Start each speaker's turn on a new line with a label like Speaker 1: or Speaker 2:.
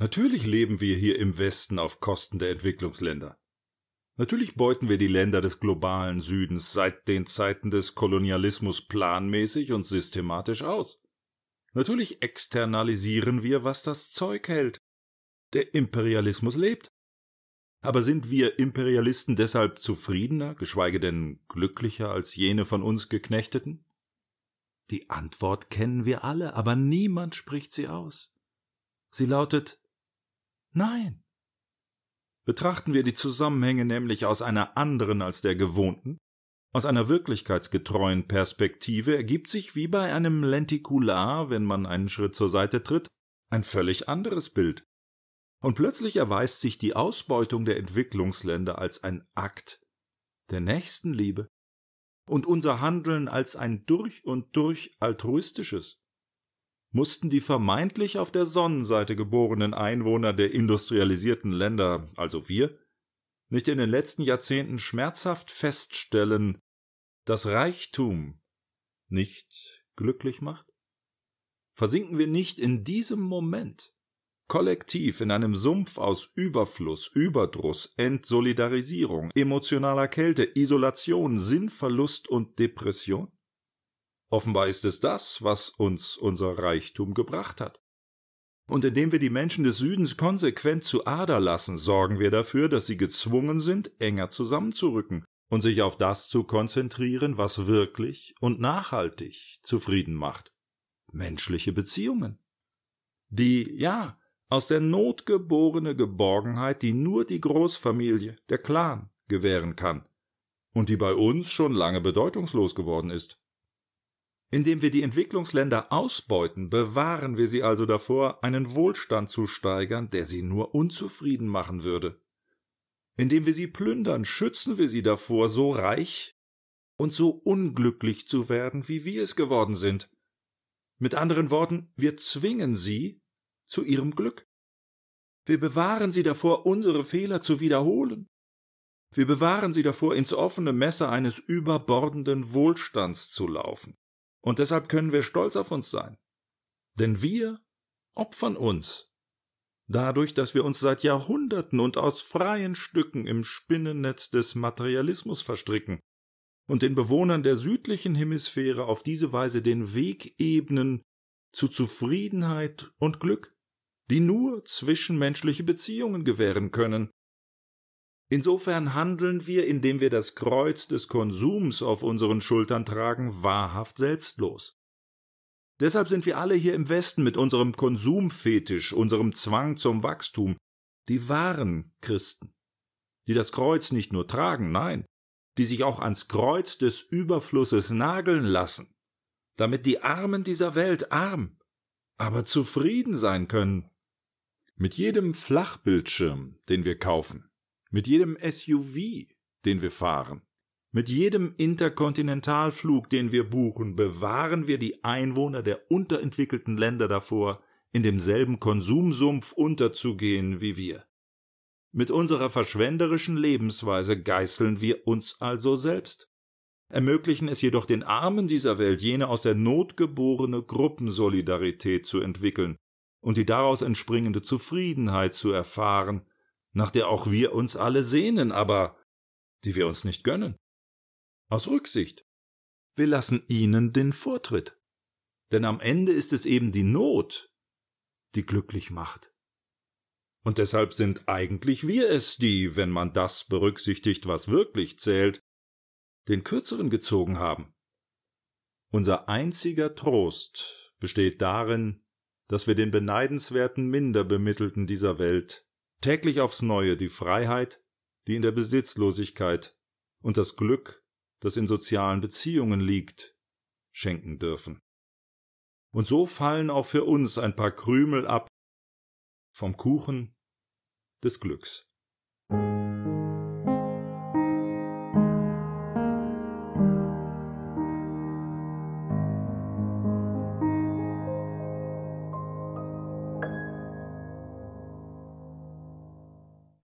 Speaker 1: Natürlich leben wir hier im Westen auf Kosten der Entwicklungsländer. Natürlich beuten wir die Länder des globalen Südens seit den Zeiten des Kolonialismus planmäßig und systematisch aus. Natürlich externalisieren wir, was das Zeug hält. Der Imperialismus lebt. Aber sind wir Imperialisten deshalb zufriedener, geschweige denn glücklicher als jene von uns Geknechteten? Die Antwort kennen wir alle, aber niemand spricht sie aus. Sie lautet Nein. Betrachten wir die Zusammenhänge nämlich aus einer anderen als der gewohnten, aus einer wirklichkeitsgetreuen Perspektive ergibt sich wie bei einem Lentikular, wenn man einen Schritt zur Seite tritt, ein völlig anderes Bild. Und plötzlich erweist sich die Ausbeutung der Entwicklungsländer als ein Akt der Nächstenliebe und unser Handeln als ein durch und durch altruistisches. Mussten die vermeintlich auf der Sonnenseite geborenen Einwohner der industrialisierten Länder, also wir, nicht in den letzten Jahrzehnten schmerzhaft feststellen, dass Reichtum nicht glücklich macht? Versinken wir nicht in diesem Moment kollektiv in einem Sumpf aus Überfluss, Überdruss, Entsolidarisierung, emotionaler Kälte, Isolation, Sinnverlust und Depression? Offenbar ist es das, was uns unser Reichtum gebracht hat. Und indem wir die Menschen des Südens konsequent zu Ader lassen, sorgen wir dafür, dass sie gezwungen sind, enger zusammenzurücken und sich auf das zu konzentrieren, was wirklich und nachhaltig zufrieden macht. Menschliche Beziehungen. Die, ja, aus der Not geborene Geborgenheit, die nur die Großfamilie, der Clan, gewähren kann und die bei uns schon lange bedeutungslos geworden ist. Indem wir die Entwicklungsländer ausbeuten, bewahren wir sie also davor, einen Wohlstand zu steigern, der sie nur unzufrieden machen würde. Indem wir sie plündern, schützen wir sie davor, so reich und so unglücklich zu werden, wie wir es geworden sind. Mit anderen Worten, wir zwingen sie zu ihrem Glück. Wir bewahren sie davor, unsere Fehler zu wiederholen. Wir bewahren sie davor, ins offene Messer eines überbordenden Wohlstands zu laufen. Und deshalb können wir stolz auf uns sein. Denn wir opfern uns. Dadurch, dass wir uns seit Jahrhunderten und aus freien Stücken im Spinnennetz des Materialismus verstricken und den Bewohnern der südlichen Hemisphäre auf diese Weise den Weg ebnen zu Zufriedenheit und Glück die nur zwischenmenschliche Beziehungen gewähren können. Insofern handeln wir, indem wir das Kreuz des Konsums auf unseren Schultern tragen, wahrhaft selbstlos. Deshalb sind wir alle hier im Westen mit unserem Konsumfetisch, unserem Zwang zum Wachstum, die wahren Christen, die das Kreuz nicht nur tragen, nein, die sich auch ans Kreuz des Überflusses nageln lassen, damit die Armen dieser Welt arm, aber zufrieden sein können mit jedem Flachbildschirm, den wir kaufen, mit jedem SUV, den wir fahren, mit jedem Interkontinentalflug, den wir buchen, bewahren wir die Einwohner der unterentwickelten Länder davor, in demselben Konsumsumpf unterzugehen wie wir. Mit unserer verschwenderischen Lebensweise geißeln wir uns also selbst, ermöglichen es jedoch den Armen dieser Welt jene aus der Not geborene Gruppensolidarität zu entwickeln, und die daraus entspringende Zufriedenheit zu erfahren, nach der auch wir uns alle sehnen, aber die wir uns nicht gönnen. Aus Rücksicht. Wir lassen ihnen den Vortritt. Denn am Ende ist es eben die Not, die glücklich macht. Und deshalb sind eigentlich wir es, die, wenn man das berücksichtigt, was wirklich zählt, den kürzeren gezogen haben. Unser einziger Trost besteht darin, dass wir den beneidenswerten Minderbemittelten dieser Welt täglich aufs neue die Freiheit, die in der Besitzlosigkeit und das Glück, das in sozialen Beziehungen liegt, schenken dürfen. Und so fallen auch für uns ein paar Krümel ab vom Kuchen des Glücks.